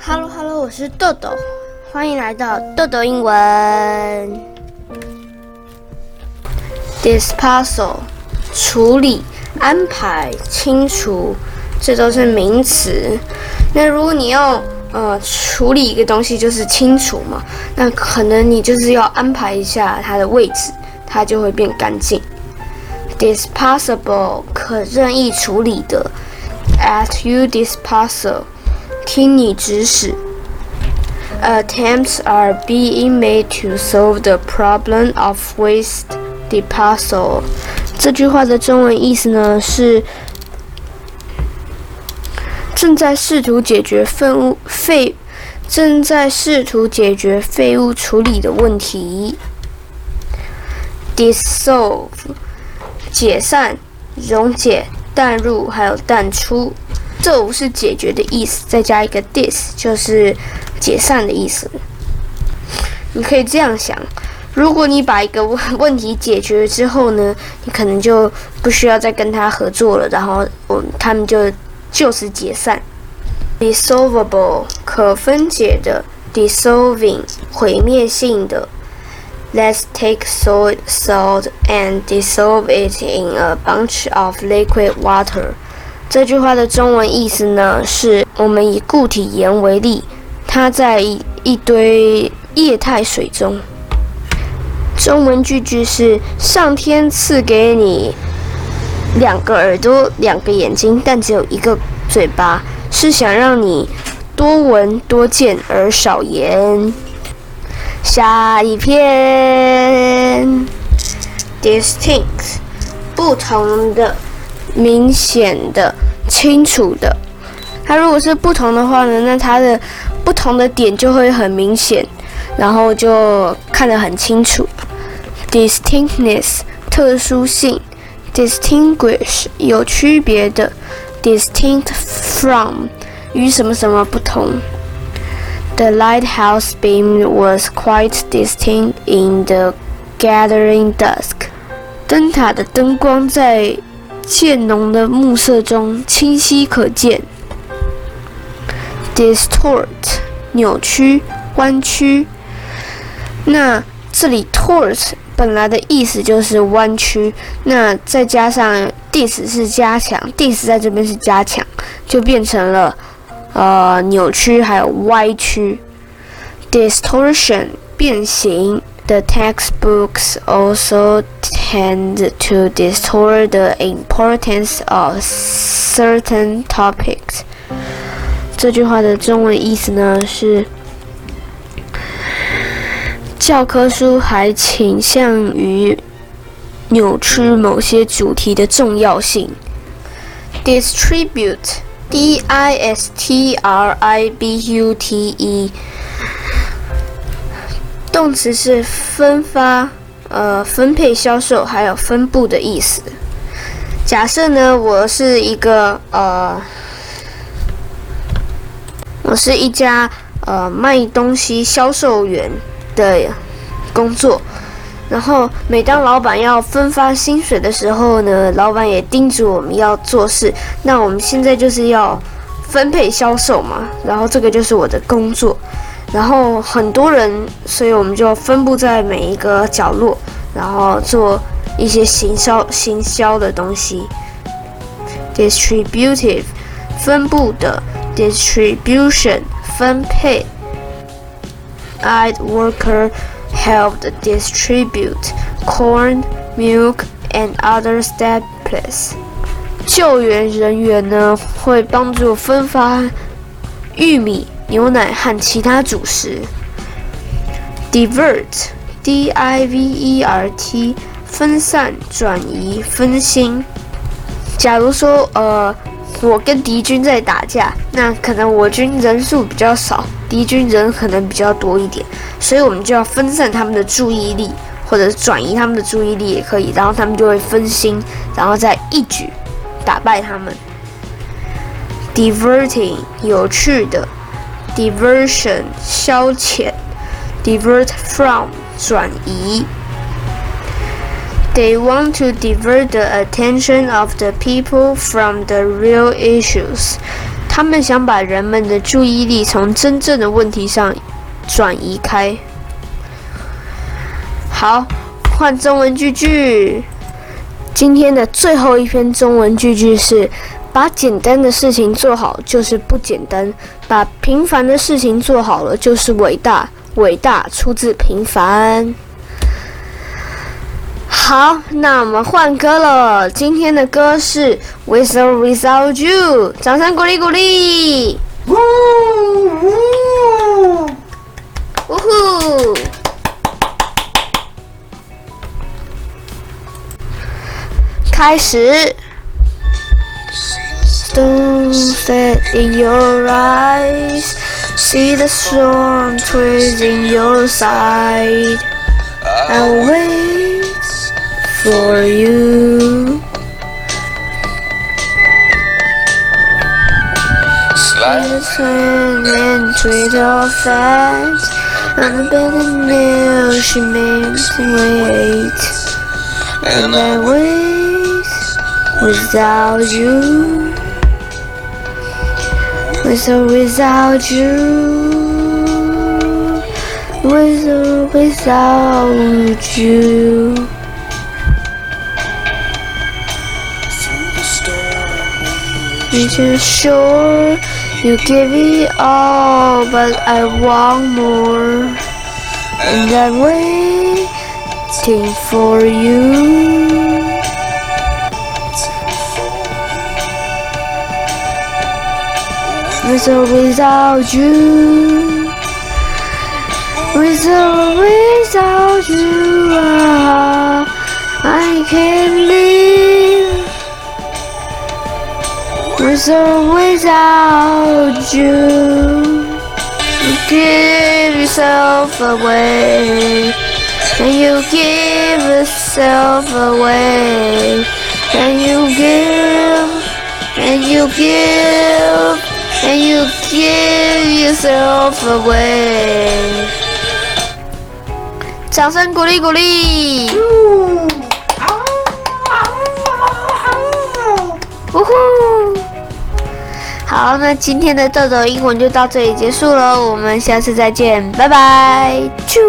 Hello Hello，我是豆豆，欢迎来到豆豆英文。Disposal，处理、安排、清除，这都是名词。那如果你要呃处理一个东西，就是清除嘛，那可能你就是要安排一下它的位置，它就会变干净。Disposable，可任意处理的。At you disposal。听你指使。Attempts are being made to solve the problem of waste disposal。这句话的中文意思呢是正在试图解决废物废正在试图解决废物处理的问题。Dissolve 解散、溶解、淡入还有淡出。这不是解决的意思，再加一个 dis 就是解散的意思。你可以这样想：如果你把一个问问题解决之后呢，你可能就不需要再跟他合作了，然后我他们就就此解散。dissolvable 可分解的，dissolving 毁灭性的。Let's take soy salt and dissolve it in a bunch of liquid water. 这句话的中文意思呢，是我们以固体盐为例，它在一堆液态水中。中文句句是：上天赐给你两个耳朵、两个眼睛，但只有一个嘴巴，是想让你多闻多见而少言。下一篇，distinct，不同的。明显的、清楚的，它如果是不同的话呢，那它的不同的点就会很明显，然后就看得很清楚。Distinctness 特殊性，distinguish 有区别的，distinct from 与什么什么不同。The lighthouse beam was quite distinct in the gathering dusk。灯塔的灯光在。渐浓的暮色中清晰可见。Distort，扭曲、弯曲。那这里 tort 本来的意思就是弯曲，那再加上 dis 是加强，dis 在这边是加强，就变成了呃扭曲还有歪曲。Distortion，变形。The textbooks also tend to distort the importance of certain topics。这句话的中文意思呢是，教科书还倾向于扭曲某些主题的重要性。Distribute，D-I-S-T-R-I-B-U-T-E。 动词是分发、呃分配、销售，还有分布的意思。假设呢，我是一个呃，我是一家呃卖东西销售员的工作，然后每当老板要分发薪水的时候呢，老板也叮嘱我们要做事。那我们现在就是要分配销售嘛，然后这个就是我的工作。然后很多人，所以我们就分布在每一个角落，然后做一些行销、行销的东西。Distributive，分布的；distribution，分配。I'd worker helped distribute corn, milk, and other staples。救援人员呢，会帮助分发玉米。牛奶和其他主食。divert，d-i-v-e-r-t，分散、转移、分心。假如说，呃，我跟敌军在打架，那可能我军人数比较少，敌军人可能比较多一点，所以我们就要分散他们的注意力，或者转移他们的注意力也可以，然后他们就会分心，然后再一举打败他们。diverting，有趣的。Diversion 消遣，divert from 转移。They want to divert the attention of the people from the real issues。他们想把人们的注意力从真正的问题上转移开。好，换中文句句。今天的最后一篇中文句句是：把简单的事情做好就是不简单，把平凡的事情做好了就是伟大。伟大出自平凡。好，那我们换歌了。今天的歌是《With or Without You》，掌声鼓励鼓励。呜呜呜呼！开始。Don't set in your eyes, see the storm twist in your side. I'll wait for you. Slide and tweet off fast. I'm a better now, she makes me wait. And I wait without you. With or without you. With or without you. You sure you give it all, but I want more. And I'm waiting for you. With without you. With without you, ah, I can't live. With or without you, you give yourself away, and you give yourself away, and you give, and you give, and you give yourself away. 掌声鼓励鼓励！呜呼！好，那今天的豆豆英文就到这里结束了，我们下次再见，拜拜！啾。